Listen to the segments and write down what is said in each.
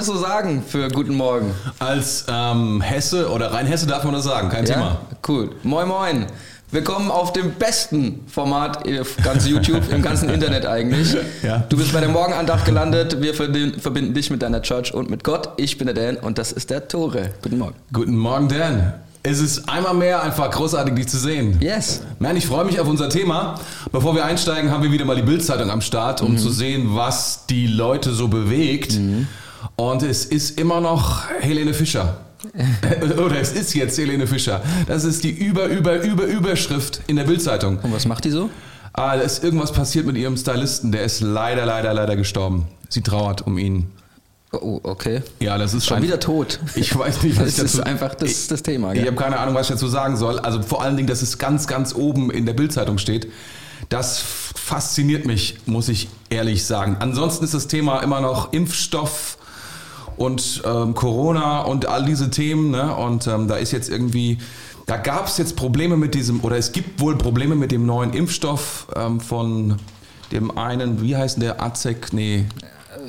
das so sagen für guten Morgen? Als ähm, Hesse oder rein Hesse darf man das sagen, kein Ja? Thema. Cool. Moin Moin! Willkommen auf dem besten Format auf ganz YouTube, im ganzen Internet eigentlich. Ja. Du bist bei der Morgenandacht gelandet. Wir verbinden, dich mit deiner Church und mit Gott. Ich bin der Dan und das ist der Tore. Guten Morgen. Guten Morgen, Dan. Es ist einmal mehr einfach großartig, dich zu sehen. Yes. Man, ich freue mich auf unser Thema. Bevor wir einsteigen, haben wir wieder mal die Bildzeitung am Start, Mhm. um zu sehen, was die Leute so bewegt. Und es ist immer noch Helene Fischer. Oder es ist jetzt Helene Fischer. Das ist die über, über, über, Überschrift in der Bildzeitung. Und was macht die so? Ah, da ist irgendwas passiert mit ihrem Stylisten. Der ist leider, leider, leider gestorben. Sie trauert um ihn. Oh, okay. Ja, das ist Schon ein- wieder tot. Ich weiß nicht, was Das ich ist dazu... einfach das, das Thema. Ich Gell? habe keine Ahnung, was ich dazu sagen soll. Also vor allen Dingen, dass es ganz, ganz oben in der Bildzeitung steht. Das fasziniert mich, muss ich ehrlich sagen. Ansonsten ist das Thema immer noch Impfstoff und ähm, Corona und all diese Themen. Ne? Und ähm, da ist jetzt irgendwie, da gab es jetzt Probleme mit diesem, oder es gibt wohl Probleme mit dem neuen Impfstoff ähm, von dem einen, wie heißt denn der Azek? Nee,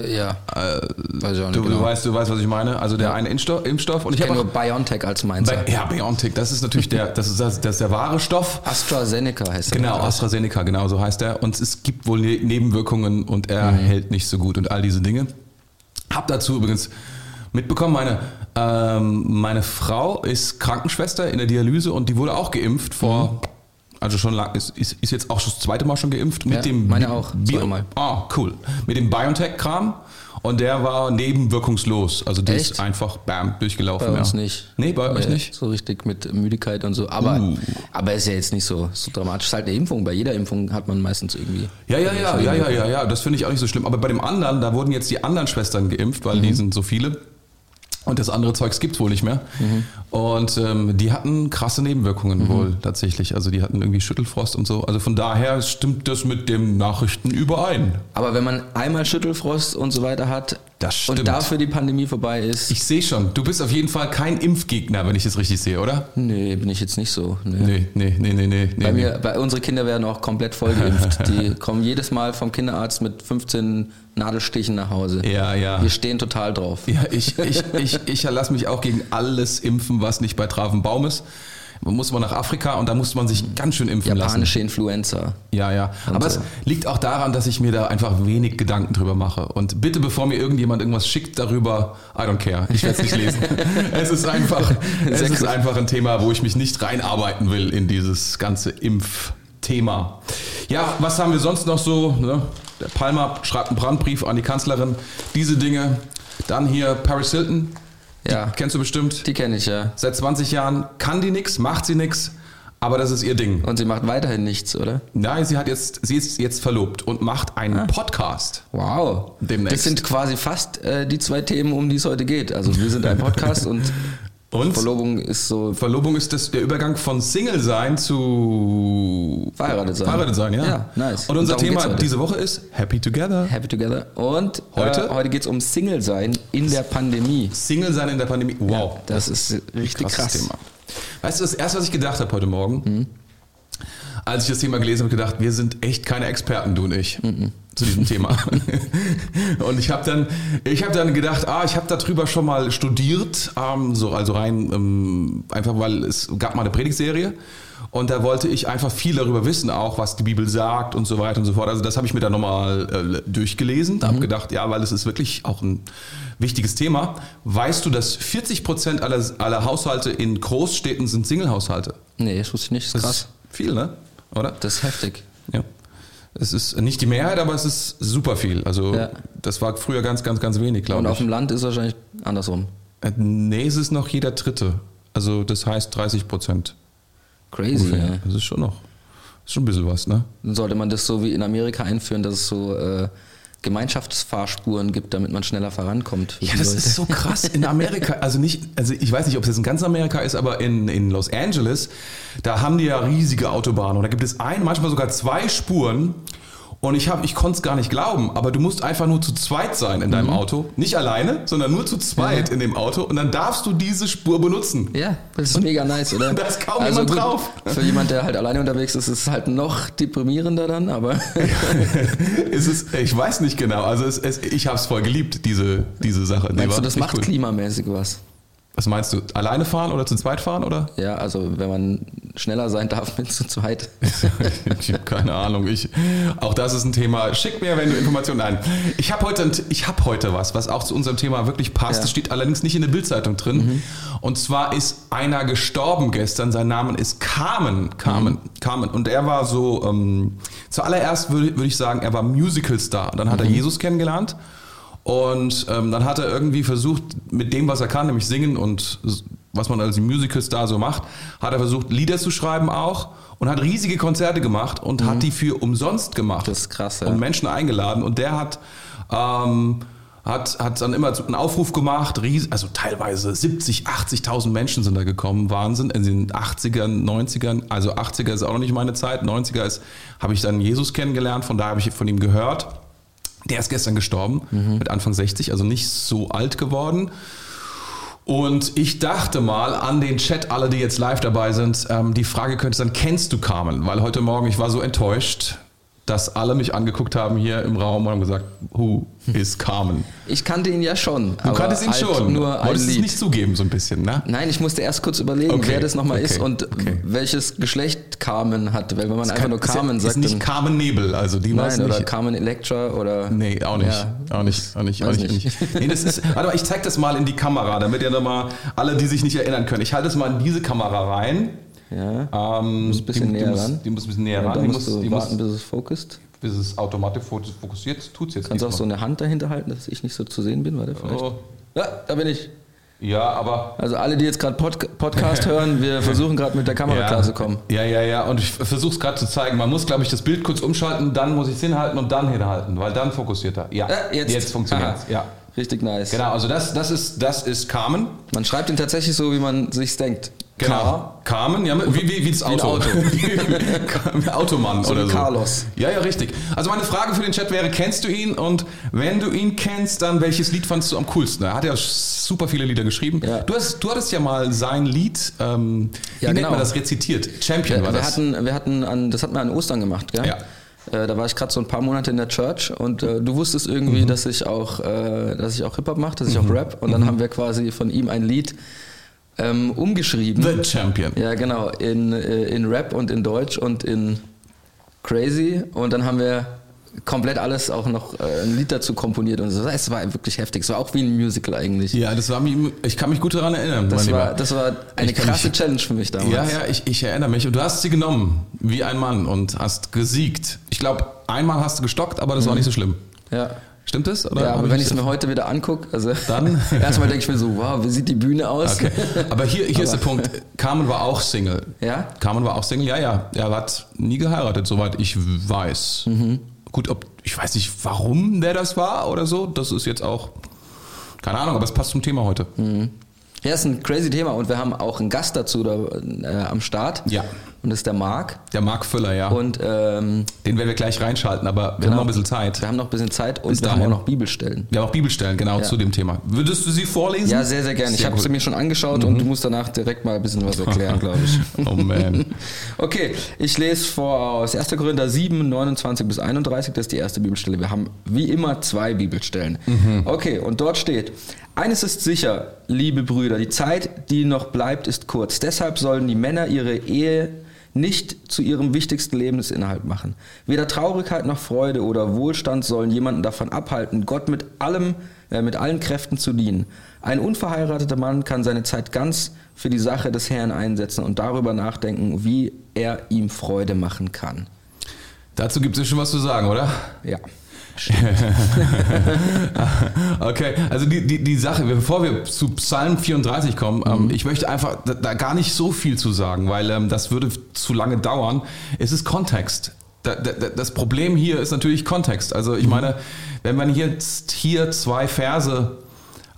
Ja. Weiß ich auch nicht du, genau. du, weißt, du weißt, was ich meine. Also der eine Impfstoff. Impfstoff. Und ich ich kenne habe nur BioNTech als meins. ja, BioNTech, das ist natürlich der, das ist, das, das ist der wahre Stoff. AstraZeneca heißt Genau, der. AstraZeneca, genau so heißt er. Und es gibt wohl Ne- Nebenwirkungen und er hält nicht so gut und all diese Dinge. Hab dazu übrigens mitbekommen, meine, ähm, meine Frau ist Krankenschwester in der Dialyse und die wurde auch geimpft vor, also schon lang, ist, ist, ist jetzt auch schon das zweite Mal schon geimpft mit Ja, dem meine auch, Bio- zweimal. Ah, cool. Mit dem BioNTech-Kram und der war nebenwirkungslos. Also der ist einfach bam, durchgelaufen. Bei uns ja. nicht. Nee, bei euch Nee, nicht? So richtig mit Müdigkeit und so. Aber, Uh. aber ist ja jetzt nicht so, so dramatisch. Ist halt eine Impfung. Bei jeder Impfung hat man meistens irgendwie. Ja, ja, ja, ja, ja, ja, ja, das finde ich auch nicht so schlimm. Aber bei dem anderen, da wurden jetzt die anderen Schwestern geimpft, weil die sind so viele. Und das andere Zeugs gibt's wohl nicht mehr. Und ähm, die hatten krasse Nebenwirkungen wohl tatsächlich. Also die hatten irgendwie Schüttelfrost und so. Also von daher stimmt das mit den Nachrichten überein. Aber wenn man einmal Schüttelfrost und so weiter hat Das stimmt. und dafür die Pandemie vorbei ist, Ich sehe schon, du bist auf jeden Fall kein Impfgegner, wenn ich es richtig sehe, oder? nee, bin ich jetzt nicht so. Nee. Nee, nee, nee, nee, nee. Bei, nee. mir, bei unsere Kinder werden auch komplett voll geimpft. Die kommen jedes Mal vom Kinderarzt mit 15 Nadelstichen nach Hause. Ja, ja. Wir stehen total drauf. Ja, ich, ich, ich, ich lasse mich auch gegen alles impfen, was nicht bei Traven Baum ist. Man muss mal nach Afrika und da muss man sich ganz schön impfen lassen. Japanische Influenza. Ja, ja. Aber so. es liegt auch daran, dass ich mir da einfach wenig Gedanken drüber mache. Und bitte, bevor mir irgendjemand irgendwas schickt darüber, I don't care. Ich werde es nicht lesen. es ist einfach, es Sehr ist einfach ein Thema, wo ich mich nicht reinarbeiten will in dieses ganze Impfthema. Ja, was haben wir sonst noch so? Ne? Der Palmer schreibt einen Brandbrief an die Kanzlerin. Diese Dinge. Dann hier Paris Hilton. Ja, Kennst du bestimmt? die kenne ich ja. Seit 20 Jahren kann die nix, macht sie nix, aber das ist ihr Ding. Und sie macht weiterhin nichts, oder? Nein, sie hat jetzt, sie ist jetzt verlobt und macht einen Podcast. Wow. Demnächst. Das sind quasi fast äh, die zwei Themen, um die es heute geht. Also wir sind ein Podcast und, Und Verlobung ist so Verlobung ist das, der Übergang von Single sein zu Verheiratet sein. Verheiratet sein, ja. Ja, nice. Und unser Und Thema diese Woche ist Happy Together. happy together. Und Heute? Äh, heute geht es um Single sein in der Pandemie. Single sein in der Pandemie. Wow. Das ist richtig krass. Thema. Weißt du, das erste, was ich gedacht habe heute Morgen, Mhm. Als ich das Thema gelesen habe, gedacht, wir sind echt keine Experten, du und ich, Mhm. zu diesem Thema. und ich habe dann, ich habe dann gedacht, ah, ich habe darüber schon mal studiert, ähm, so also rein ähm, einfach, weil es gab mal eine Predigtserie. Und da wollte ich einfach viel darüber wissen, auch was die Bibel sagt und so weiter und so fort. Also das habe ich mir dann nochmal äh, durchgelesen. Da habe gedacht, ja, weil es ist wirklich auch ein wichtiges Thema. Weißt du, dass 40 Prozent aller, aller Haushalte in Großstädten sind Single-Haushalte? Nee, das wusste ich nicht. Das ist Das krass. ist viel, ne? Oder? Das ist heftig. Ja. Es ist nicht die Mehrheit, aber es ist super viel. Also Ja. das war früher ganz, ganz, ganz wenig, Und glaube auf ich. dem Land ist es wahrscheinlich andersrum. Äh, Nee, es ist noch jeder Dritte. Also das heißt 30 Prozent. Crazy, ja. Das ist schon noch, ist schon ein bisschen was, ne? Dann sollte man das so wie in Amerika einführen, dass es so äh, Gemeinschaftsfahrspuren gibt, damit man schneller vorankommt. Ja, das Leute. ist so krass. In Amerika, also nicht, also ich weiß nicht, ob es jetzt in ganz Amerika ist, aber in, in Los Angeles, da haben die ja riesige Autobahnen und da gibt es ein, manchmal sogar zwei Spuren Und ich, hab, ich konnte es gar nicht glauben, aber du musst einfach nur zu zweit sein in deinem Mhm. Auto. Nicht alleine, sondern nur zu zweit in dem Auto. Und dann darfst du diese Spur benutzen. Ja, das ist mega nice, oder? Da ist kaum jemand drauf. Für jemand, der halt alleine unterwegs ist, ist es halt noch deprimierender dann, aber es ist, ich weiß nicht genau. Also es, es, ich habe es voll geliebt, diese, diese Sache. Meinst du, das macht cool. klimamäßig was? Was meinst du? Alleine fahren oder zu zweit fahren oder? Ja, also wenn man schneller sein darf mit zu zweit. ich habe keine Ahnung. Ich, auch das ist ein Thema. Schick mir, wenn du Informationen. Nein, ich habe heute, ein- ich habe heute was, was auch zu unserem Thema wirklich passt. Ja. Das steht allerdings nicht in der Bildzeitung drin. Und zwar ist einer gestorben gestern. Sein Name ist Carmen. Carmen. Carmen. Und er war so. Ähm, zuallererst würde würde ich sagen, er war Musical-Star. Dann hat er Jesus kennengelernt. Und ähm, dann hat er irgendwie versucht, mit dem, was er kann, nämlich singen und was man als Musical-Star so macht, hat er versucht, Lieder zu schreiben auch und hat riesige Konzerte gemacht und hat die für umsonst gemacht. Das ist krass, ja. Und Menschen eingeladen. Und der hat, ähm, hat, hat dann immer einen Aufruf gemacht, also teilweise 70, 80.000 Menschen sind da gekommen, Wahnsinn, in den 80ern, 90ern, also 80er ist auch noch nicht meine Zeit, 90er ist, habe ich dann Jesus kennengelernt, von da habe ich von ihm gehört. Der ist gestern gestorben, mit Anfang 60, also nicht so alt geworden. Und ich dachte mal an den Chat, alle, die jetzt live dabei sind, ähm, die Frage könnte sein, kennst du Carmen? Weil heute Morgen, ich war so enttäuscht, dass alle mich angeguckt haben hier im Raum und haben gesagt, who is Carmen? Ich kannte ihn ja schon. Du kanntest ihn schon, Nur wolltest es nicht zugeben so ein bisschen, ne? Nein, ich musste erst kurz überlegen, Okay, wer das nochmal okay, ist und okay. welches Geschlecht Carmen hat. Weil wenn man einfach nur ist ja- Carmen ist sagt, nicht dann, Carmen Nebel, also die nein, oder nicht. Carmen Electra oder... Nee, auch nicht. Ja, auch nicht. Auch nicht. Auch nicht, nicht. nicht. Nee, das ist, warte mal, ich zeig das mal in die Kamera, damit ihr nochmal, alle, die sich nicht erinnern können. Ich halte es mal in diese Kamera rein. Ja. Ähm, musst ein bisschen die, näher die muss, ran. Die muss ein bisschen näher Ja, ran. Die musst muss, du die muss, warten, bis es fokust. bis es automatisch fokussiert. Tut's jetzt Kannst du auch so eine Hand dahinter halten, dass ich nicht so zu sehen bin? Warte, vielleicht. Oh. Ja, da bin ich. Ja, aber. Also alle, die jetzt gerade Pod Podcast hören, wir versuchen gerade mit der Kamera ja, klarzukommen. Ja, ja, ja. Und ich versuche es gerade zu zeigen. Man muss, glaube ich, das Bild kurz umschalten, dann muss ich es hinhalten und dann hinhalten, weil dann fokussiert er. Ja, Ja, jetzt. jetzt funktioniert es. Ja. Richtig nice. Genau, also das, das, ist, das ist Carmen. Man schreibt ihn tatsächlich so, wie man sich's denkt. Genau. Carmen, ja, wie, wie, wie das ein Auto. Auto. Automann So oder wie so. Carlos. Ja, ja, richtig. Also meine Frage für den Chat wäre, kennst du ihn? Und wenn du ihn kennst, dann welches Lied fandst du am coolsten? Er hat ja super viele Lieder geschrieben. Ja. Du, hast, du hattest ja mal sein Lied, ähm, wie Ja, nennt genau. man das, rezitiert? Champion Wir, war wir das. hatten, wir hatten an, das hatten wir an Ostern gemacht, gell? Ja. Äh, da war ich gerade so ein paar Monate in der Church und äh, du wusstest Mhm. irgendwie, dass ich auch, äh, dass ich auch Hip Hop mache, dass ich auch Rap und Mhm. dann haben wir quasi von ihm ein Lied ähm, umgeschrieben. The Champion. Ja, genau, in, äh, in Rap und in Deutsch und in Crazy und dann haben wir komplett alles auch noch äh, ein Lied dazu komponiert und so. Es war wirklich heftig. Es war auch wie ein Musical eigentlich. Ja, das war mir, ich kann mich gut daran erinnern, Das war, das war eine Ich krasse mich- Challenge für mich damals. Ja, ja, ich, ich erinnere mich. Und du hast sie genommen, wie ein Mann, und hast gesiegt. Ich glaube, einmal hast du gestockt, aber das war nicht so schlimm. ja. Stimmt das? Oder Ja, aber wenn ich es mir heute wieder angucke, also Dann? erstmal denke ich mir so, wow, wie sieht die Bühne aus? Okay. Aber hier, hier ist der Punkt. Carmen war auch Single. Ja? Carmen war auch Single, ja, ja. Er hat nie geheiratet, soweit ich weiß. Mhm. Gut, ob, ich weiß nicht, warum der das war oder so. Das ist jetzt auch, keine Ahnung, aber es passt zum Thema heute. Ja, ist ein crazy Thema und wir haben auch einen Gast dazu da, äh, am Start. Ja. Und das ist der Marc. Der Marc Füller, ja. Und ähm, Den werden wir gleich reinschalten, aber wir haben Genau. noch ein bisschen Zeit. wir haben noch ein bisschen Zeit und Bis wir haben auch dahin. noch Bibelstellen. Wir haben auch Bibelstellen, genau, Ja. zu dem Thema. Würdest du sie vorlesen? Ja, sehr, sehr gerne. Ich habe sie mir schon angeschaut und du musst danach direkt mal ein bisschen was erklären, glaube ich. Oh man. Okay, ich lese vor aus 1. Korinther 7, 29 bis 31, das ist die erste Bibelstelle. Wir haben wie immer zwei Bibelstellen. Okay, und dort steht, eines ist sicher, liebe Brüder, die Zeit, die noch bleibt, ist kurz. Deshalb sollen die Männer ihre Ehe nicht zu ihrem wichtigsten Lebensinhalt machen. Weder Traurigkeit noch Freude oder Wohlstand sollen jemanden davon abhalten, Gott mit allem, äh, mit allen Kräften zu dienen. Ein unverheirateter Mann kann seine Zeit ganz für die Sache des Herrn einsetzen und darüber nachdenken, wie er ihm Freude machen kann. Dazu gibt es ja schon was zu sagen, oder? Ja. Okay, also die, die, die Sache, bevor wir zu Psalm 34 kommen, ähm, ich möchte einfach da, da gar nicht so viel zu sagen, weil ähm, das würde zu lange dauern. Es ist Kontext. Da, da, da- das Problem hier ist natürlich Kontext. Also ich meine, wenn man jetzt hier zwei Verse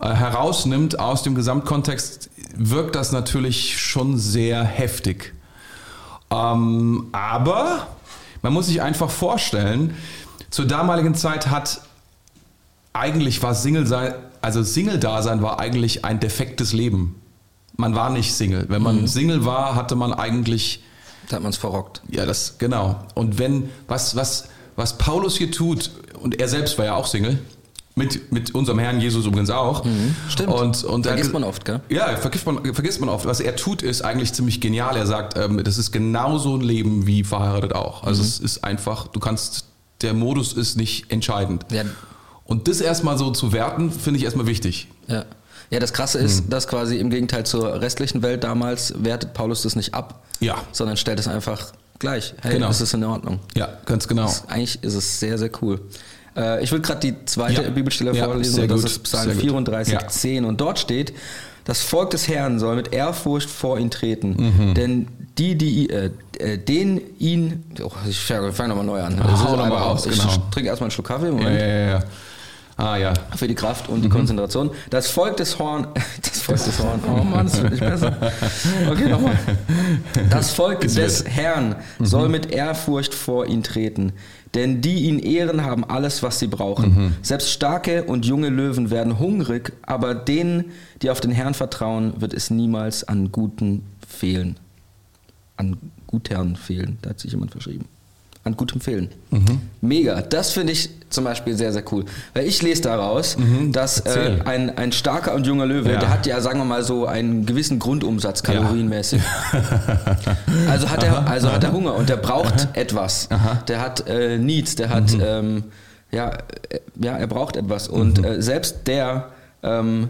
äh, herausnimmt aus dem Gesamtkontext, wirkt das natürlich schon sehr heftig. Ähm, aber man muss sich einfach vorstellen, zur damaligen Zeit hat eigentlich war Single sein, also Single-Dasein war eigentlich ein defektes Leben. Man war nicht Single. Wenn man mhm. Single war, hatte man eigentlich. Da hat man es verrockt. Ja, das, genau. Und wenn, was, was, was Paulus hier tut, und er selbst war ja auch Single, mit, mit unserem Herrn Jesus übrigens auch. Mhm, stimmt. Und, und vergisst er, man oft, gell? Ja, vergisst man, vergisst man oft. Was er tut, ist eigentlich ziemlich genial. Er sagt, ähm, das ist genauso ein Leben wie verheiratet auch. Also mhm. es ist einfach, du kannst, der Modus ist nicht entscheidend. Ja. Und das erstmal so zu werten, finde ich erstmal wichtig. Ja. Ja, das Krasse ist, mhm. dass quasi im Gegenteil zur restlichen Welt damals wertet Paulus das nicht ab, ja. sondern stellt es einfach gleich. Hey, genau. das ist in Ordnung. Ja, ganz genau. Das, eigentlich ist es sehr, sehr cool. Äh, ich will gerade die zweite ja. Bibelstelle ja, vorlesen, das ist Psalm 34, ja. 10. Und dort steht, das Volk des Herrn soll mit Ehrfurcht vor ihn treten, mhm. denn die, die, äh, äh den ihn, oh, ich fange nochmal neu an. Oh, hau nochmal raus, ich genau. trinke erstmal einen Schluck Kaffee, Moment. Ja, ja, ja. Ah ja. Für die Kraft und die mhm. Konzentration. Das Volk des Horn. Das Volk des Horn. Oh Mann, das wird nicht besser. Okay, nochmal. Das Volk des Herrn mhm. soll mit Ehrfurcht vor ihn treten. Denn die ihn ehren, haben alles, was sie brauchen. Mhm. Selbst starke und junge Löwen werden hungrig, aber denen, die auf den Herrn vertrauen, wird es niemals an Guten fehlen. An Gutherren fehlen. Da hat sich jemand verschrieben an gutem Fehlen. Mhm. Mega. Das finde ich zum Beispiel sehr, sehr cool. Weil ich lese daraus, mhm. dass äh, ein, ein starker und junger Löwe, ja. der hat ja, sagen wir mal so, einen gewissen Grundumsatz kalorienmäßig. Ja. also, hat er, also hat er Hunger und der braucht Aha. etwas. Aha. Der hat äh, Needs, der hat, mhm. ähm, ja, äh, ja, er braucht etwas. Und mhm. äh, selbst der ähm,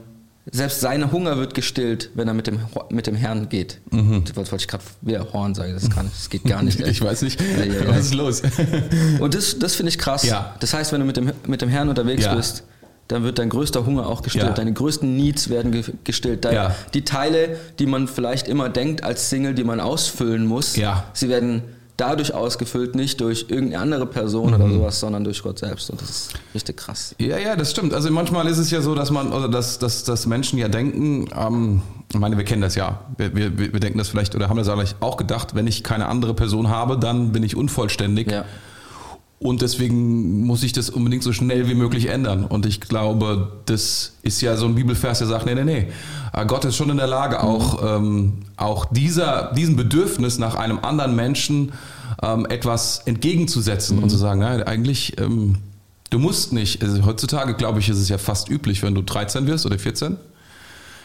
selbst sein Hunger wird gestillt, wenn er mit dem, mit dem Herrn geht. Mhm. Das wollte ich gerade wieder Horn sagen, das, kann, das geht gar nicht. ich weiß nicht, ja, ja, ja. was ist los? Und das, das finde ich krass. Ja. Das heißt, wenn du mit dem, mit dem Herrn unterwegs bist, dann wird dein größter Hunger auch gestillt. Deine größten Needs werden gestillt. Deine, die Teile, die man vielleicht immer denkt als Single, die man ausfüllen muss, sie werden dadurch ausgefüllt, nicht durch irgendeine andere Person mhm. oder sowas, sondern durch Gott selbst. Und das ist richtig krass. Ja, ja, das stimmt. Also manchmal ist es ja so, dass man, oder dass, dass, dass Menschen ja denken, ähm, ich meine, wir kennen das ja. Wir, wir, wir denken das vielleicht, oder haben das auch gedacht, wenn ich keine andere Person habe, dann bin ich unvollständig. Ja. Und deswegen muss ich das unbedingt so schnell wie möglich ändern. Und ich glaube, das ist ja so ein Bibelvers, der sagt, nee, nee, nee. Ah, Gott ist schon in der Lage, mhm. auch, ähm, auch dieser, diesem Bedürfnis nach einem anderen Menschen ähm, etwas entgegenzusetzen mhm. und zu sagen, na, eigentlich, ähm, du musst nicht. Also heutzutage, glaube ich, ist es ja fast üblich, wenn du 13 wirst oder 14.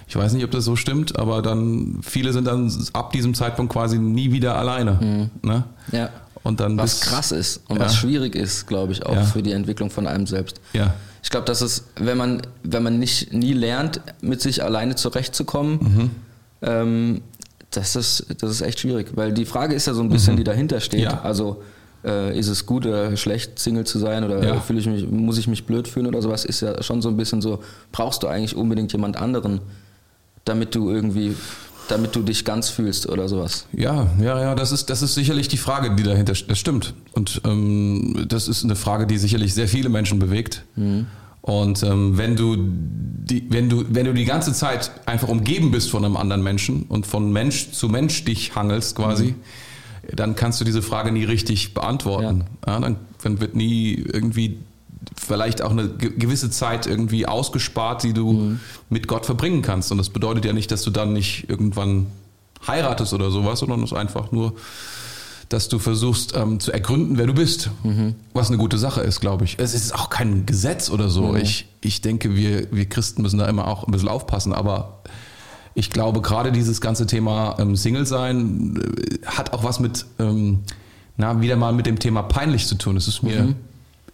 Ich weiß nicht, ob das so stimmt, aber dann viele sind dann ab diesem Zeitpunkt quasi nie wieder alleine. Mhm. Ne? Ja. Und dann was krass ist und ja. was schwierig ist, glaube ich, auch ja. für die Entwicklung von einem selbst. Ja. Ich glaube, dass es, wenn man, wenn man nicht nie lernt, mit sich alleine zurechtzukommen, mhm. ähm, das, ist, das ist echt schwierig. Weil die Frage ist ja so ein bisschen, mhm. die dahinter steht. Ja. Also äh, ist es gut oder schlecht, Single zu sein oder ja. fühle ich mich, muss ich mich blöd fühlen oder sowas, ist ja schon so ein bisschen so, brauchst du eigentlich unbedingt jemand anderen, damit du irgendwie damit du dich ganz fühlst oder sowas. Ja, ja, ja, das ist, das ist sicherlich die Frage, die dahinter steht. Das stimmt. Und ähm, das ist eine Frage, die sicherlich sehr viele Menschen bewegt. Mhm. Und ähm, wenn, du die, wenn, du, wenn du die ganze Zeit einfach umgeben bist von einem anderen Menschen und von Mensch zu Mensch dich hangelst quasi, mhm. dann kannst du diese Frage nie richtig beantworten. Ja. Ja, dann, dann wird nie irgendwie vielleicht auch eine gewisse Zeit irgendwie ausgespart, die du mhm. mit Gott verbringen kannst. Und das bedeutet ja nicht, dass du dann nicht irgendwann heiratest oder sowas, sondern es ist einfach nur, dass du versuchst ähm, zu ergründen, wer du bist. Mhm. Was eine gute Sache ist, glaube ich. Es ist auch kein Gesetz oder so. Mhm. Ich, ich denke, wir, wir Christen müssen da immer auch ein bisschen aufpassen, aber ich glaube, gerade dieses ganze Thema ähm, Single sein äh, hat auch was mit, ähm, na, wieder mal mit dem Thema peinlich zu tun. Es ist mir mhm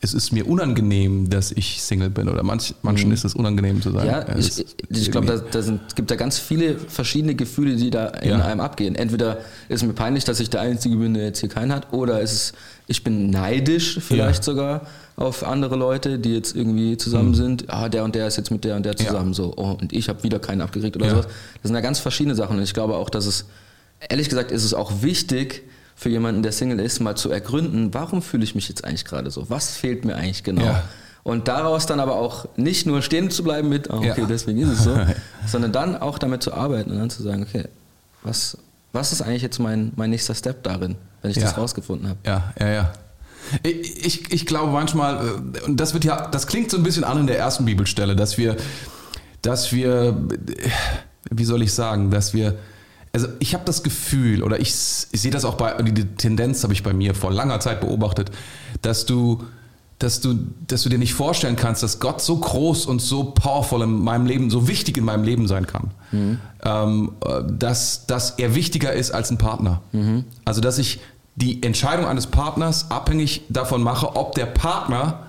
es ist mir unangenehm, dass ich Single bin oder manch, manchen mhm. ist es unangenehm zu sein. Ja, ich, ich, ich glaube, da, da es gibt da ganz viele verschiedene Gefühle, die da in ja. einem abgehen. Entweder ist es mir peinlich, dass ich der Einzige bin, der jetzt hier keinen hat, oder ist es, ich bin neidisch vielleicht ja. sogar auf andere Leute, die jetzt irgendwie zusammen mhm. sind. Ah, der und der ist jetzt mit der und der zusammen ja. so. Oh, und ich habe wieder keinen abgekriegt oder sowas. Das sind ja ganz verschiedene Sachen. Und ich glaube auch, dass es, ehrlich gesagt, ist es auch wichtig, für jemanden, der Single ist, mal zu ergründen, warum fühle ich mich jetzt eigentlich gerade so? Was fehlt mir eigentlich genau? Ja. Und daraus dann aber auch nicht nur stehen zu bleiben mit, oh, okay, ja. deswegen ist es so, sondern dann auch damit zu arbeiten und dann zu sagen, okay, was, was ist eigentlich jetzt mein, mein nächster Step darin, wenn ich ja. das rausgefunden habe? Ja, ja, ja. Ich, ich, ich glaube manchmal, äh, und das wird ja, das klingt so ein bisschen an in der ersten Bibelstelle, dass wir, dass wir, äh, wie soll ich sagen, dass wir, also ich habe das Gefühl, oder ich, ich sehe das auch bei, die Tendenz habe ich bei mir vor langer Zeit beobachtet, dass du, dass du, dass du dir nicht vorstellen kannst, dass Gott so groß und so powerful in meinem Leben, so wichtig in meinem Leben sein kann, mhm. ähm, äh, dass, dass er wichtiger ist als ein Partner. Mhm. Also dass ich die Entscheidung eines Partners abhängig davon mache, ob der Partner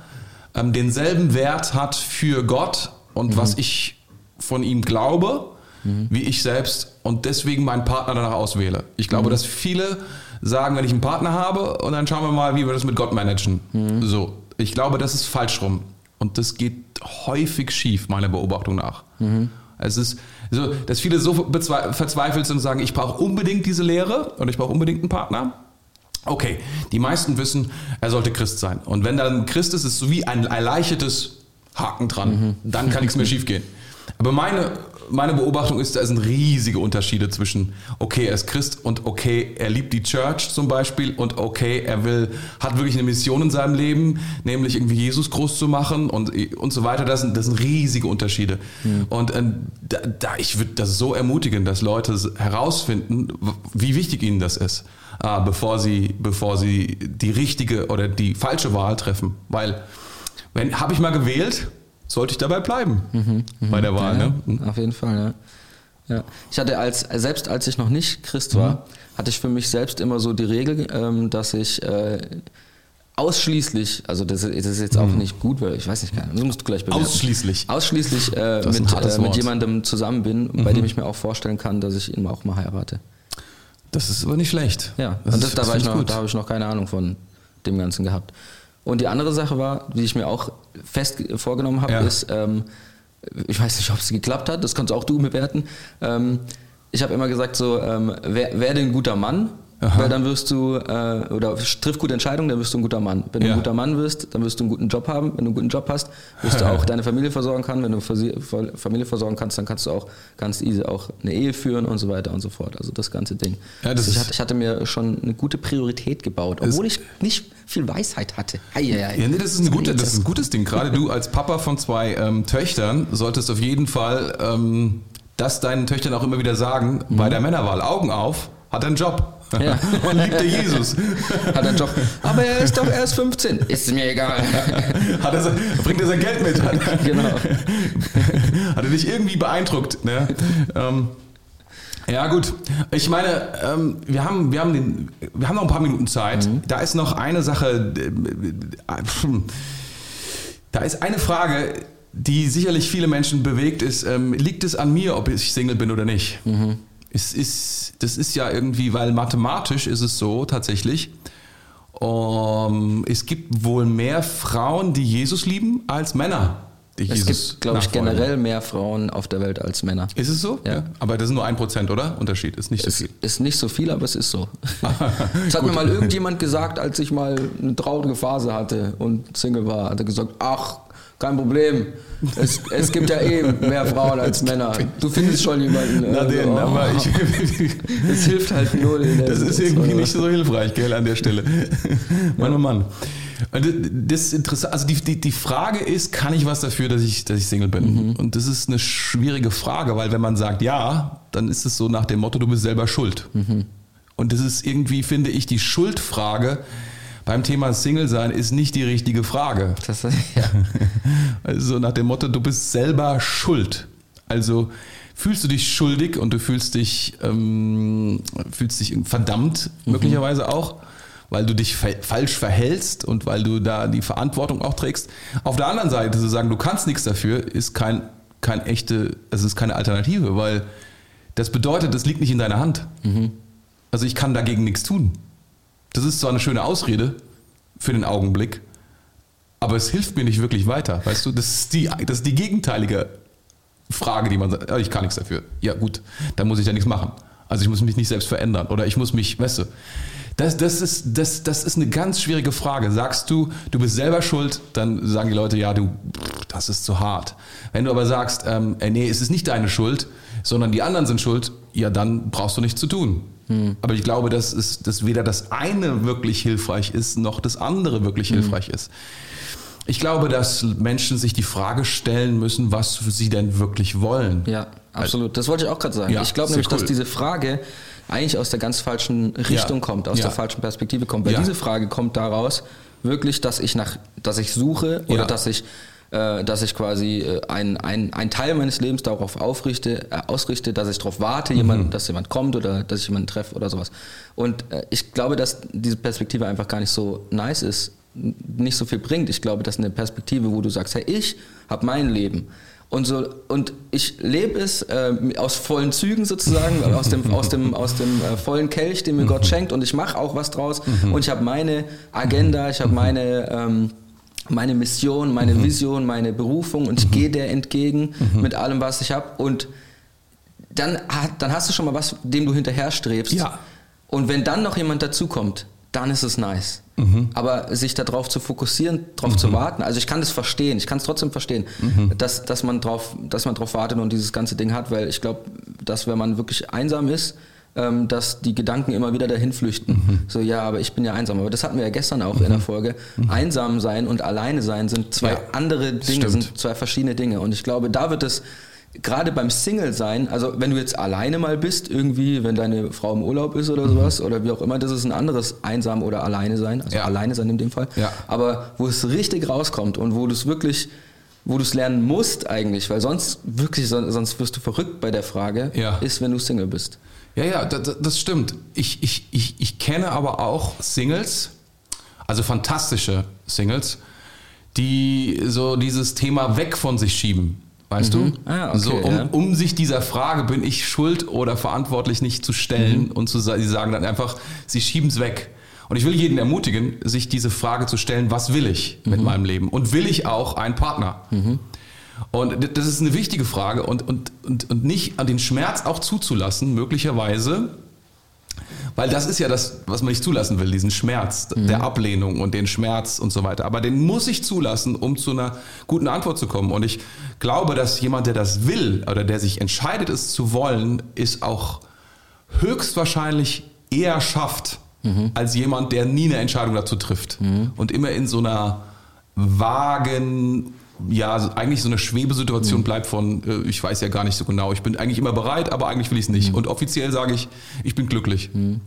ähm, denselben Wert hat für Gott und mhm. was ich von ihm glaube, mhm. wie ich selbst und deswegen meinen Partner danach auswähle. Ich glaube, mhm. dass viele sagen, wenn ich einen Partner habe und dann schauen wir mal, wie wir das mit Gott managen. Mhm. So, ich glaube, das ist falsch rum und das geht häufig schief, meiner Beobachtung nach. Mhm. Es ist so, dass viele so verzweifelt sind und sagen, ich brauche unbedingt diese Lehre und ich brauche unbedingt einen Partner. Okay, die meisten wissen, er sollte Christ sein. Und wenn dann Christ ist, ist es so wie ein erleichtertes Haken dran. Mhm. Dann kann nichts mehr schiefgehen. Aber meine, meine Beobachtung ist, da sind riesige Unterschiede zwischen, okay, er ist Christ und okay, er liebt die Church zum Beispiel und okay, er will, hat wirklich eine Mission in seinem Leben, nämlich irgendwie Jesus groß zu machen und, und so weiter. Das sind, das sind riesige Unterschiede. Mhm. Und äh, da, da, ich würde das so ermutigen, dass Leute herausfinden, wie wichtig ihnen das ist äh, bevor, sie, bevor sie die richtige oder die falsche Wahl treffen. Weil, wenn habe ich mal gewählt, sollte ich dabei bleiben mhm, mh, bei der Wahl. Ja, ne? Mhm. Auf jeden Fall, ja. ja. Ich hatte als, selbst als ich noch nicht Christ war, mhm. hatte ich für mich selbst immer so die Regel, ähm, dass ich äh, ausschließlich, also das, das, ist jetzt auch mhm. nicht gut, weil ich weiß nicht, das musst du gleich bewerten. Ausschließlich. Ausschließlich äh, mit, äh, mit jemandem zusammen bin, bei mhm. dem ich mir auch vorstellen kann, dass ich ihn auch mal heirate. Das ist aber nicht schlecht. Ja, das und das, ist, da, war ich noch, da habe ich noch keine Ahnung von dem Ganzen gehabt. Und die andere Sache war, die ich mir auch fest vorgenommen habe, ja. ist, ähm, ich weiß nicht, ob es geklappt hat, das kannst auch du bewerten. Ähm, ich habe immer gesagt, so, ähm, wer, werde ein guter Mann Aha. Weil dann wirst du, äh, oder triff gute Entscheidungen, dann wirst du ein guter Mann. Wenn du ja. ein guter Mann wirst, dann wirst du einen guten Job haben. Wenn du einen guten Job hast, wirst du auch deine Familie versorgen können. Wenn du Familie versorgen kannst, dann kannst du auch ganz easy auch eine Ehe führen und so weiter und so fort. Also das ganze Ding. Ja, das also ich, hatte, ich, hatte, mir schon eine gute Priorität gebaut, obwohl ich nicht viel Weisheit hatte. Hei, hei, hei. Ja, nee, das ist, ein gute, das ist ein gutes Ding. Gerade du als Papa von zwei ähm, Töchtern solltest auf jeden Fall ähm, das deinen Töchtern auch immer wieder sagen, mhm. bei der Männerwahl. Augen auf, hat einen Job. Ja. Und liebt er Jesus. Hat einen Job. Aber er ist doch erst 15. Ist mir egal. Hat er, bringt er sein Geld mit? Genau. Hat er dich irgendwie beeindruckt? Ne? Ähm, ja, gut. Ich meine, ähm, wir, haben, wir, haben den, wir haben noch ein paar Minuten Zeit. Mhm. Da ist noch eine Sache. Da ist eine Frage, die sicherlich viele Menschen bewegt, ist, ähm, liegt es an mir, ob ich Single bin oder nicht? Mhm es ist, das ist ja irgendwie, weil mathematisch ist es so tatsächlich, um, es gibt wohl mehr Frauen, die Jesus lieben, als Männer. Die es Jesus gibt, glaube ich, generell mehr Frauen auf der Welt als Männer. Ist es so? Ja. ja. Aber das ist nur ein Prozent, oder? Unterschied ist nicht so es viel. Ist nicht so viel, aber es ist so. das hat mir mal irgendjemand gesagt, als ich mal eine traurige Phase hatte und Single war. Hat er gesagt, ach, kein Problem. Es, es gibt ja eh mehr Frauen als Männer. Du findest schon jemanden. Na also, den, oh. aber ich. Es hilft halt nur. Das ist irgendwie nicht so hilfreich, gell, an der Stelle. Mann, oh Mann. Das interessant, also die, die, die Frage ist, kann ich was dafür, dass ich, dass ich Single bin? Mhm. Und das ist eine schwierige Frage, weil wenn man sagt ja, dann ist es so nach dem Motto, du bist selber schuld. Mhm. Und das ist irgendwie, finde ich, die Schuldfrage beim Thema Single sein ist nicht die richtige Frage. Das, ja. Also nach dem Motto, du bist selber schuld. Also fühlst du dich schuldig und du fühlst dich, ähm, fühlst dich verdammt, mhm. möglicherweise auch, weil du dich falsch verhältst und weil du da die Verantwortung auch trägst. Auf der anderen Seite zu sagen, du kannst nichts dafür, ist kein, kein echte, es ist keine Alternative, weil das bedeutet, es liegt nicht in deiner Hand. Mhm. Also ich kann dagegen nichts tun. Das ist zwar eine schöne Ausrede für den Augenblick, aber es hilft mir nicht wirklich weiter. Weißt du, das ist die, das ist die gegenteilige Frage, die man sagt, ich kann nichts dafür. Ja, gut, dann muss ich ja nichts machen. Also ich muss mich nicht selbst verändern oder ich muss mich, weißt du, das, das, ist, das, das ist eine ganz schwierige Frage. Sagst du, du bist selber schuld, dann sagen die Leute, ja, du, das ist zu hart. Wenn du aber sagst, ähm, nee, es ist nicht deine Schuld, sondern die anderen sind schuld, ja, dann brauchst du nichts zu tun. Hm. Aber ich glaube, dass, es, dass weder das eine wirklich hilfreich ist, noch das andere wirklich hm. hilfreich ist. Ich glaube, dass Menschen sich die Frage stellen müssen, was sie denn wirklich wollen. Ja, absolut. Das wollte ich auch gerade sagen. Ja, ich glaube nämlich, cool. dass diese Frage eigentlich aus der ganz falschen Richtung ja. kommt, aus ja. der falschen Perspektive kommt. Weil diese Frage kommt daraus wirklich, dass ich nach, dass ich suche oder dass ich dass ich quasi äh, ein, ein, ein Teil meines Lebens darauf aufrichte, äh, ausrichte, dass ich darauf warte, mhm. jemand, dass jemand kommt oder dass ich jemanden treffe oder sowas. Und äh, ich glaube, dass diese Perspektive einfach gar nicht so nice ist, nicht so viel bringt. Ich glaube, das ist eine Perspektive, wo du sagst, hey, ich habe mein Leben. Und, so, und ich lebe es äh, aus vollen Zügen sozusagen, aus dem, aus dem, aus dem äh, vollen Kelch, den mir Gott mhm. schenkt. Und ich mache auch was draus. Mhm. Und ich habe meine Agenda, ich habe meine... Ähm, meine Mission, meine mhm. Vision, meine Berufung und ich mhm. gehe der entgegen mhm. mit allem, was ich habe. Und dann, dann hast du schon mal was, dem du hinterher strebst. Ja. Und wenn dann noch jemand dazukommt, dann ist es nice. Mhm. Aber sich darauf zu fokussieren, darauf mhm. zu warten, also ich kann das verstehen, ich kann es trotzdem verstehen, mhm. dass, dass man drauf, dass man drauf wartet und dieses ganze Ding hat, weil ich glaube, dass wenn man wirklich einsam ist, ähm, dass die Gedanken immer wieder dahin flüchten. Mhm. So, ja, aber ich bin ja einsam. Aber das hatten wir ja gestern auch mhm. in der Folge. Mhm. Einsam sein und alleine sein sind zwei ja, andere Dinge, stimmt. sind zwei verschiedene Dinge. Und ich glaube, da wird es gerade beim Single sein, also wenn du jetzt alleine mal bist, irgendwie, wenn deine Frau im Urlaub ist oder mhm. sowas, oder wie auch immer, das ist ein anderes einsam oder alleine sein, also ja. alleine sein in dem Fall. Ja. Aber wo es richtig rauskommt und wo du es wirklich, wo du es lernen musst eigentlich, weil sonst wirklich, sonst wirst du verrückt bei der Frage, ja. ist, wenn du Single bist. Ja, ja, das, das stimmt. Ich, ich, ich, ich kenne aber auch Singles, also fantastische Singles, die so dieses Thema weg von sich schieben. Weißt mhm. du? Ah, okay, so, um, ja. um, sich dieser Frage, bin ich schuld oder verantwortlich nicht zu stellen mhm. und zu sie sagen dann einfach, sie schieben es weg. Und ich will jeden ermutigen, sich diese Frage zu stellen, was will ich mit mhm. meinem Leben? Und will ich auch einen Partner? Mhm. Und das ist eine wichtige Frage und, und, und, und nicht an den Schmerz auch zuzulassen, möglicherweise, weil das ist ja das, was man nicht zulassen will, diesen Schmerz mhm. der Ablehnung und den Schmerz und so weiter. Aber den muss ich zulassen, um zu einer guten Antwort zu kommen. Und ich glaube, dass jemand, der das will oder der sich entscheidet, es zu wollen, ist auch höchstwahrscheinlich eher schafft, mhm. als jemand, der nie eine Entscheidung dazu trifft. Mhm. Und immer in so einer vagen ja, eigentlich so eine Schwebesituation mhm. bleibt von, äh, ich weiß ja gar nicht so genau, ich bin eigentlich immer bereit, aber eigentlich will ich es nicht. Mhm. Und offiziell sage ich, ich bin glücklich. Mhm.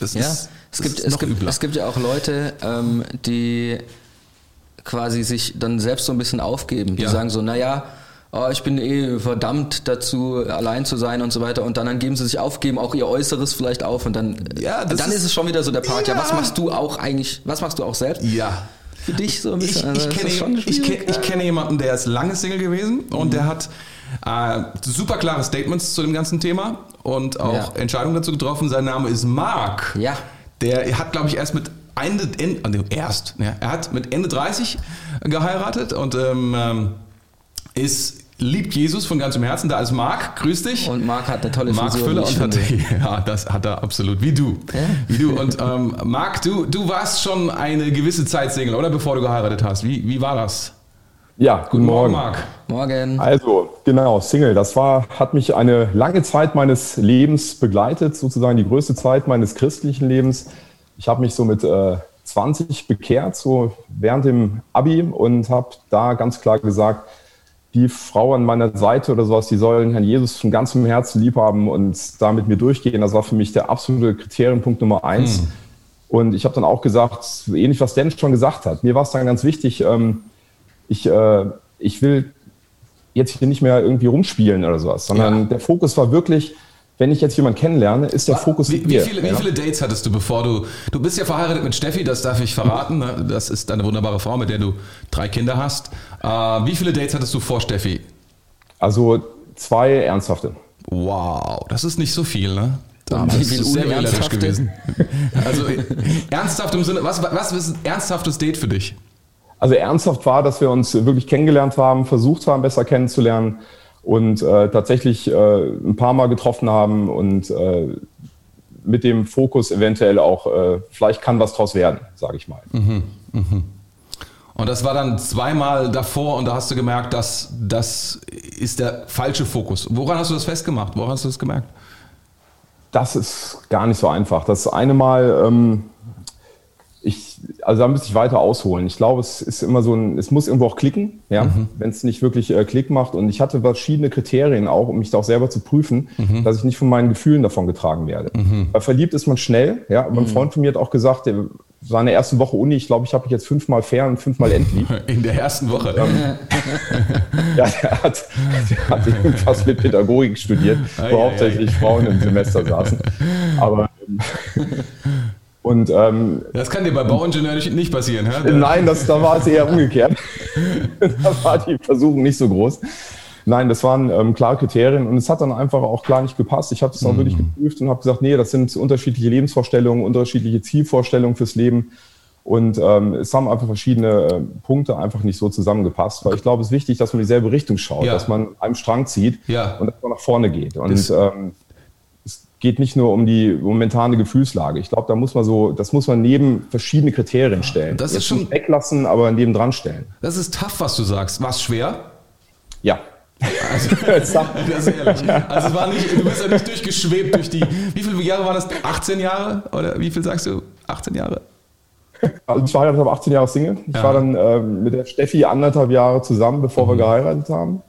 Das ja, ist, es, gibt, ist es, gibt, es gibt ja auch Leute, ähm, die quasi sich dann selbst so ein bisschen aufgeben. Die ja. sagen so, naja, oh, ich bin eh verdammt dazu, allein zu sein und so weiter. Und dann, dann geben sie sich auf, geben auch ihr Äußeres vielleicht auf und dann, ja, dann ist, ist, es schon wieder so der Part. Ja. ja, was machst du auch eigentlich, was machst du auch selbst? Ja für dich so ein bisschen? Ich, ich, also, kenne, ich, kenn, ich kenne jemanden, der ist lange Single gewesen und mhm. der hat äh, super klare Statements zu dem ganzen Thema und auch ja. Entscheidungen dazu getroffen. Sein Name ist Mark. Ja. Der hat, glaube ich, erst mit Ende, Ende erst, ja, er hat mit Ende 30 geheiratet und ähm, ähm ist liebt Jesus von ganzem Herzen. Da ist Marc, grüß dich. Und Marc hat eine tolle Marc Füller und hat, ja, das hat er absolut, wie du. Ja. Wie du. Und ähm, Marc, du, du warst schon eine gewisse Zeit Single, oder? Bevor du geheiratet hast. Wie, wie war das? Ja, guten, guten Morgen. Morgen, Marc. Morgen. Also, genau, Single. Das war, hat mich eine lange Zeit meines Lebens begleitet, sozusagen die größte Zeit meines christlichen Lebens. Ich habe mich so mit äh, 20 bekehrt, so während dem Abi und habe da ganz klar gesagt, die Frau an meiner Seite oder sowas, die sollen Herrn Jesus von ganzem Herzen lieb haben und da mit mir durchgehen. Das war für mich der absolute Kriterienpunkt Nummer eins. Hm. Und ich habe dann auch gesagt, ähnlich was Dennis schon gesagt hat, mir war es dann ganz wichtig, ähm, ich, äh, ich will jetzt hier nicht mehr irgendwie rumspielen oder sowas, sondern ja. der Fokus war wirklich, wenn ich jetzt jemanden kennenlerne, ist der Fokus wie, wie, viele, ja? wie viele Dates hattest du, bevor du, du bist ja verheiratet mit Steffi, das darf ich verraten, ne? das ist deine wunderbare Frau, mit der du drei Kinder hast. Äh, wie viele Dates hattest du vor Steffi? Also zwei ernsthafte. Wow, das ist nicht so viel, ne? Da bist du sehr wählerisch gewesen. Also ernsthaft im Sinne, was, was ist ein ernsthaftes Date für dich? Also ernsthaft war, dass wir uns wirklich kennengelernt haben, versucht haben, besser kennenzulernen und äh, tatsächlich äh, ein paar Mal getroffen haben und äh, mit dem Fokus eventuell auch, äh, vielleicht kann was draus werden, sage ich mal. Mhm, mhm. Und das war dann zweimal davor und da hast du gemerkt, dass das ist der falsche Fokus. Woran hast du das festgemacht? Woran hast du das gemerkt? Das ist gar nicht so einfach. Das eine Mal, ähm, ich, also da müsste ich weiter ausholen. Ich glaube, es ist immer so ein, es muss irgendwo auch klicken, ja, mhm. wenn es nicht wirklich äh, Klick macht. Und ich hatte verschiedene Kriterien auch, um mich da auch selber zu prüfen, mhm. dass ich nicht von meinen Gefühlen davon getragen werde. Mhm. Weil verliebt ist man schnell, ja. Aber ein mhm. Freund von mir hat auch gesagt, der, seine erste Woche Uni, ich glaube, ich habe mich jetzt fünfmal fair und fünfmal endlieb. In der ersten Woche. Ähm, ja, der hat, der hat irgendwas mit Pädagogik studiert, wo hauptsächlich Frauen im Semester saßen. Aber ähm, und, ähm, das kann dir bei Bauingenieur nicht, nicht passieren, hä? Nein, das, da war es eher umgekehrt. da war die Versuchung nicht so groß. Nein, das waren ähm, klare Kriterien und es hat dann einfach auch klar nicht gepasst. Ich habe das auch mhm. wirklich geprüft und habe gesagt, nee, das sind unterschiedliche Lebensvorstellungen, unterschiedliche Zielvorstellungen fürs Leben. Und ähm, es haben einfach verschiedene äh, Punkte einfach nicht so zusammengepasst, weil ich glaube, es ist wichtig, dass man dieselbe Richtung schaut, ja. dass man einem Strang zieht ja. und dass man nach vorne geht. Und ähm, es geht nicht nur um die momentane Gefühlslage. Ich glaube, da muss man so, das muss man neben verschiedene Kriterien stellen. Das ist schon weglassen, aber neben dran stellen. Das ist tough, was du sagst. War es schwer? Ja. Also, das ist ehrlich. Also es war nicht, du bist ja nicht durchgeschwebt durch die. Wie viele Jahre waren das? 18 Jahre? Oder wie viel sagst du? 18 Jahre? Also ich war ja 18 Jahre Single. Ich ja. war dann äh, mit der Steffi anderthalb Jahre zusammen, bevor mhm. wir geheiratet haben.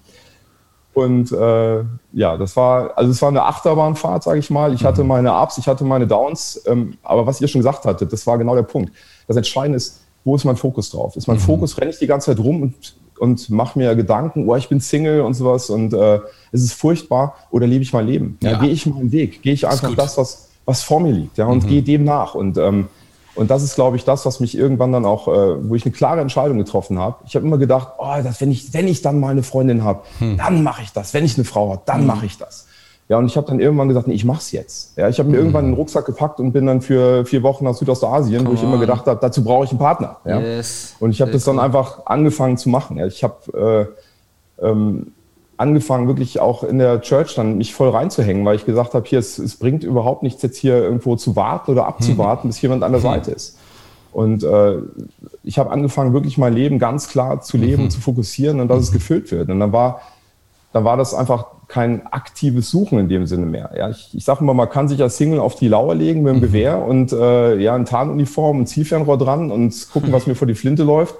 Und äh, ja, das war, also es war eine Achterbahnfahrt, sage ich mal. Ich mhm. hatte meine Ups, ich hatte meine Downs, ähm, aber was ihr schon gesagt hattet, das war genau der Punkt. Das Entscheidende ist, wo ist mein Fokus drauf? Ist mein mhm. Fokus, renne ich die ganze Zeit rum und und mache mir Gedanken, oh, ich bin Single und sowas und äh, es ist furchtbar oder lebe ich mein Leben? Ja, ja. Gehe ich meinen Weg? Gehe ich einfach das, was, was vor mir liegt ja, und mhm. gehe dem nach? Und, ähm, und das ist, glaube ich, das, was mich irgendwann dann auch, äh, wo ich eine klare Entscheidung getroffen habe. Ich habe immer gedacht, oh, das, wenn, ich, wenn ich dann mal eine Freundin habe, mhm. dann mache ich das. Wenn ich eine Frau habe, dann mhm. mache ich das. Ja, und ich habe dann irgendwann gesagt, nee, ich mach's jetzt. Ja, ich habe mir mhm. irgendwann einen Rucksack gepackt und bin dann für vier Wochen nach Südostasien, Come wo ich on. immer gedacht habe, dazu brauche ich einen Partner. Ja? Yes. Und ich habe das dann einfach angefangen zu machen. Ja? Ich habe äh, ähm, angefangen, wirklich auch in der Church dann mich voll reinzuhängen, weil ich gesagt habe, hier, es, es bringt überhaupt nichts, jetzt hier irgendwo zu warten oder abzuwarten, mhm. bis jemand an der. Seite ist. Und äh, ich habe angefangen, wirklich mein Leben ganz klar zu leben, mhm. zu fokussieren und dass es gefüllt wird. Und dann war, dann war das einfach kein aktives Suchen in dem Sinne mehr. Ja, ich, ich sage immer, man kann sich als Single auf die Lauer legen mit dem mhm. Gewehr und äh, ja, ein Tarnuniform, ein Zielfernrohr dran und gucken, was mir vor die Flinte läuft.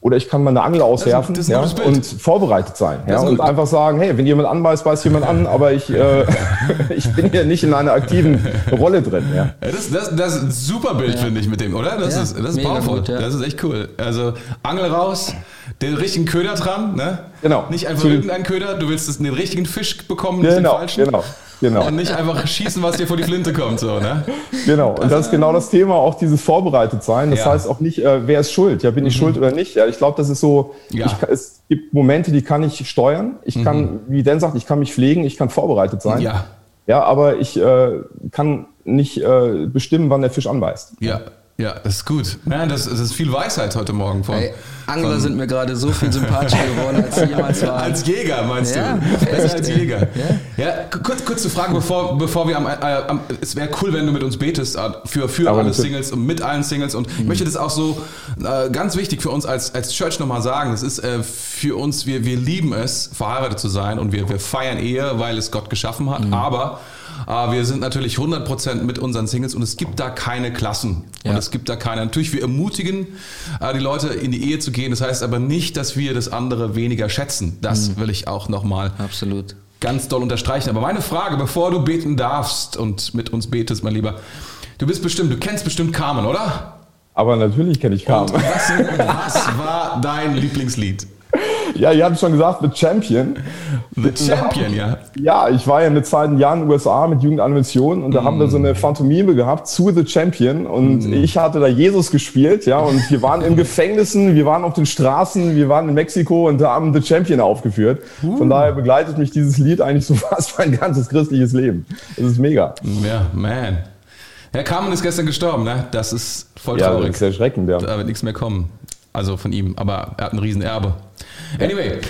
Oder ich kann mal eine Angel auswerfen das ist, das ist ja, und vorbereitet sein. Ja, und einfach sagen, hey, wenn jemand anbeißt, beißt jemand an, aber ich, äh, ich bin hier nicht in einer aktiven Rolle drin. Ja. Das, das, das ist ein super Bild, ja. finde ich, mit dem, oder? Das ist, das ist powerful. Gut, das ist echt cool. Also Angel raus, den richtigen Köder dran, ne? Genau. Nicht einfach irgendeinen Köder, du willst den richtigen Fisch bekommen, nicht genau, den falschen. Genau. Genau. Und nicht einfach schießen, was dir vor die Flinte kommt. So, ne? Genau, und das ist genau das Thema, auch dieses Vorbereitetsein. Das ja. heißt auch nicht, äh, wer ist schuld? Ja, bin ich mhm. schuld oder nicht? Ja, ich glaube, das ist so, ja. ich, es gibt Momente, die kann ich steuern. Ich kann, mhm. wie Dan sagt, ich kann mich pflegen, ich kann vorbereitet sein. Ja. Ja, aber ich äh, kann nicht äh, bestimmen, wann der Fisch anbeißt. Ja. Ja, das ist gut. Ja, das, das ist viel Weisheit heute Morgen. Von, Ey, Angler von, sind mir gerade so viel sympathischer geworden, als sie jemals waren. Als Jäger, meinst ja, du? Besser als Jäger. Ja, ja kurz, kurze Frage, bevor, bevor wir am, äh, am es wäre cool, wenn du mit uns betest äh, für, für alle Singles und mit allen Singles. Und mhm. ich möchte das auch so äh, ganz wichtig für uns als, als Church nochmal sagen. Das ist äh, für uns, wir, wir lieben es, verheiratet zu sein und wir, wir feiern Ehe, weil es Gott geschaffen hat. Mhm. Aber wir sind natürlich 100% mit unseren Singles und es gibt da keine Klassen. Ja. Und es gibt da keine. Natürlich, wir ermutigen äh, die Leute in die Ehe zu gehen. Das heißt aber nicht, dass wir das andere weniger schätzen. Das mhm. will ich auch nochmal Absolut. ganz doll unterstreichen. Aber meine Frage, bevor du beten darfst und mit uns betest, mein Lieber, du bist bestimmt, du kennst bestimmt Carmen, oder? Aber natürlich kenne ich Carmen. Was, was war dein Lieblingslied? Ja, ihr habt schon gesagt, The Champion. The Champion, ja. Ja, ich war ja eine Zeit in Jahren in den USA mit Jugendanimation und da mm. haben wir so eine Phantomime gehabt zu The Champion und mm. ich hatte da Jesus gespielt, ja, und wir waren in Gefängnissen, wir waren auf den Straßen, wir waren in Mexiko und da haben The Champion aufgeführt. Uh. Von daher begleitet mich dieses Lied eigentlich so fast mein ganzes christliches Leben. Das ist mega. Ja, man. Herr Carmen ist gestern gestorben, ne? Das ist voll traurig. Ja, das ist erschreckend, ja. Da wird nichts mehr kommen. Also von ihm, aber er hat ein Riesenerbe. Anyway,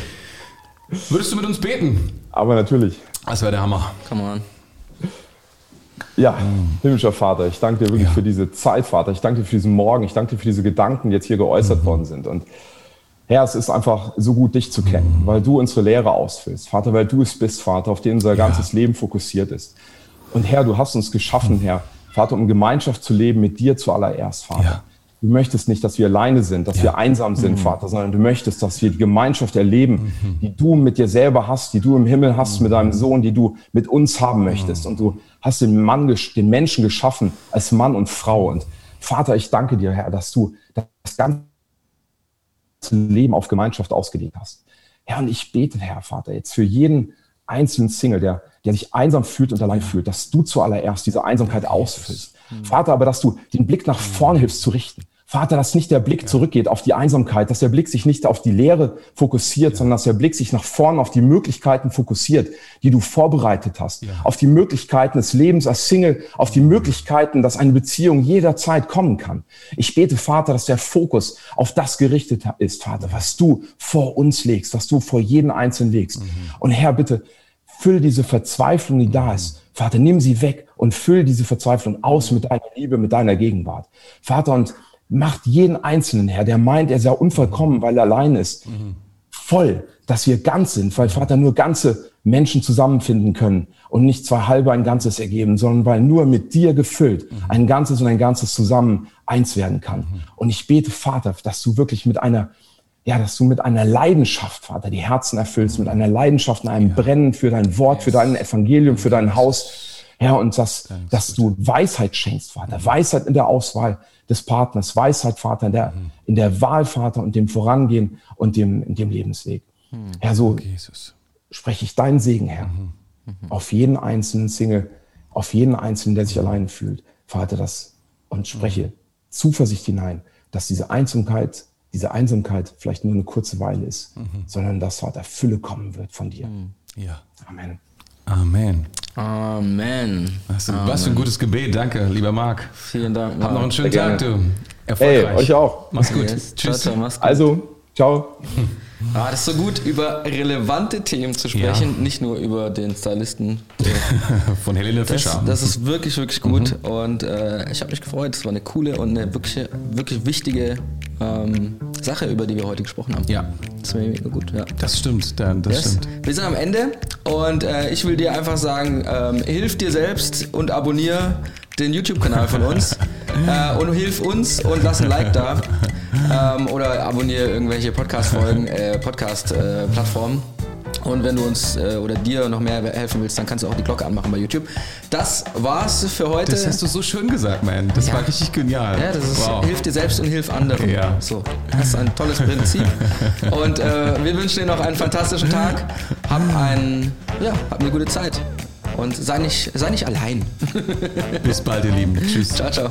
würdest du mit uns beten? Aber natürlich. Das wäre der Hammer. Come on. Ja, mm. himmlischer Vater, ich danke dir wirklich ja. für diese Zeit, Vater. Ich danke dir für diesen Morgen. Ich danke dir für diese Gedanken, die jetzt hier geäußert mhm. worden sind. Und Herr, es ist einfach so gut, dich zu kennen, mhm. weil du unsere Lehre ausfüllst. Vater, weil du es bist, Vater, auf den unser ja. ganzes Leben fokussiert ist. Und Herr, du hast uns geschaffen, Herr, Vater, um Gemeinschaft zu leben mit dir zuallererst, Vater. Ja. Du möchtest nicht, dass wir alleine sind, dass wir einsam sind, Vater, sondern du möchtest, dass wir die Gemeinschaft erleben, die du mit dir selber hast, die du im Himmel hast mit deinem Sohn, die du mit uns haben möchtest. Und du hast den Mann, den Menschen geschaffen als Mann und Frau. Und Vater, ich danke dir, Herr, dass du das ganze Leben auf Gemeinschaft ausgelegt hast. Herr, und ich bete, Herr Vater, jetzt für jeden einzelnen Single, der, der sich einsam fühlt und allein fühlt, dass du zuallererst diese Einsamkeit ausfüllst. Vater, aber dass du den Blick nach vorne hilfst zu richten. Vater, dass nicht der Blick zurückgeht auf die Einsamkeit, dass der Blick sich nicht auf die Leere fokussiert, sondern dass der Blick sich nach vorne auf die Möglichkeiten fokussiert, die du vorbereitet hast, auf die Möglichkeiten des Lebens als Single, auf die Möglichkeiten, dass eine Beziehung jederzeit kommen kann. Ich bete, Vater, dass der Fokus auf das gerichtet ist, Vater, was du vor uns legst, was du vor jeden Einzelnen legst. Und Herr, bitte, füll diese Verzweiflung, die da ist. Vater, nimm sie weg und füll diese Verzweiflung aus mit deiner Liebe, mit deiner Gegenwart. Vater, und macht jeden Einzelnen, Herr, der meint, er sei unvollkommen, weil er allein ist, voll, dass wir ganz sind, weil Vater nur ganze Menschen zusammenfinden können und nicht zwei halbe ein Ganzes ergeben, sondern weil nur mit dir gefüllt ein Ganzes und ein Ganzes zusammen eins werden kann. Und ich bete, Vater, dass du wirklich mit einer ja, dass du mit einer Leidenschaft, Vater, die Herzen erfüllst, mit einer Leidenschaft, einem Brennen für dein Wort, für dein Evangelium, für dein Haus. Herr, und dass, dass du Weisheit schenkst, Vater. Weisheit in der Auswahl des Partners, Weisheit, Vater, in der, in der Wahl, Vater, und dem Vorangehen und dem, in dem Lebensweg. Herr, so Jesus. spreche ich deinen Segen, Herr, auf jeden einzelnen Single, auf jeden einzelnen, der sich allein fühlt. Vater, das und spreche Zuversicht hinein, dass diese Einsamkeit, diese Einsamkeit vielleicht nur eine kurze Weile ist, sondern dass Vater Fülle kommen wird von dir. Ja. Amen. Amen. Amen. Was, was für ein gutes Gebet. Danke, lieber Marc. Vielen Dank. Hab noch einen schönen Sehr Tag, du. Hey, Erfolgreich. euch auch. Mach's gut. Yes. Tschüss. Ciao, ciao, mach's gut. Also, ciao. Ah, das ist so gut, über relevante Themen zu sprechen, Ja. nicht nur über den Stylisten. Von Helene Das, Fischer. das ist wirklich, wirklich gut und äh, ich habe mich gefreut. Es war eine coole und eine wirklich, wirklich wichtige ähm, Sache, über die wir heute gesprochen haben. ja, Das war mega gut, ja. das stimmt. dann- Das Yes. stimmt. Wir sind am Ende und äh, ich will dir einfach sagen, ähm, hilf dir selbst und abonniere den YouTube-Kanal von uns äh, und hilf uns und lass ein Like da ähm, oder abonniere irgendwelche Podcast-Folgen, äh, Podcast-Plattformen. und wenn du uns äh, oder dir noch mehr helfen willst, dann kannst du auch die Glocke anmachen bei YouTube. Das war's für heute. Das hast du so schön gesagt, man. Das Ja. war richtig genial. Ja, das ist, wow. hilf dir selbst und hilf anderen. Ja. So, das ist ein tolles Prinzip. Und äh, wir wünschen dir noch einen fantastischen Tag. Hab, ein, ja, hab eine gute Zeit. Und sei nicht, sei nicht allein. Bis bald, ihr Lieben. Tschüss. Ciao, ciao.